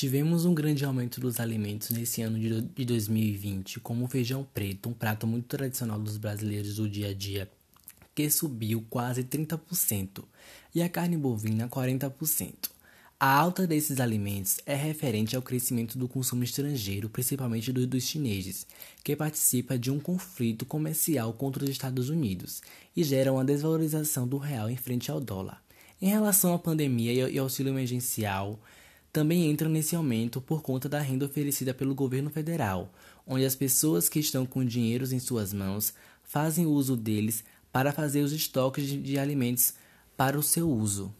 Tivemos um grande aumento dos alimentos nesse ano de 2020, como o feijão preto, um prato muito tradicional dos brasileiros do dia a dia, que subiu quase 30%, e a carne bovina 40%. A alta desses alimentos é referente ao crescimento do consumo estrangeiro, principalmente do, dos chineses, que participa de um conflito comercial contra os Estados Unidos e gera uma desvalorização do real em frente ao dólar. Em relação à pandemia e auxílio emergencial, também entram nesse aumento por conta da renda oferecida pelo governo federal, onde as pessoas que estão com dinheiros em suas mãos fazem uso deles para fazer os estoques de, alimentos para o seu uso.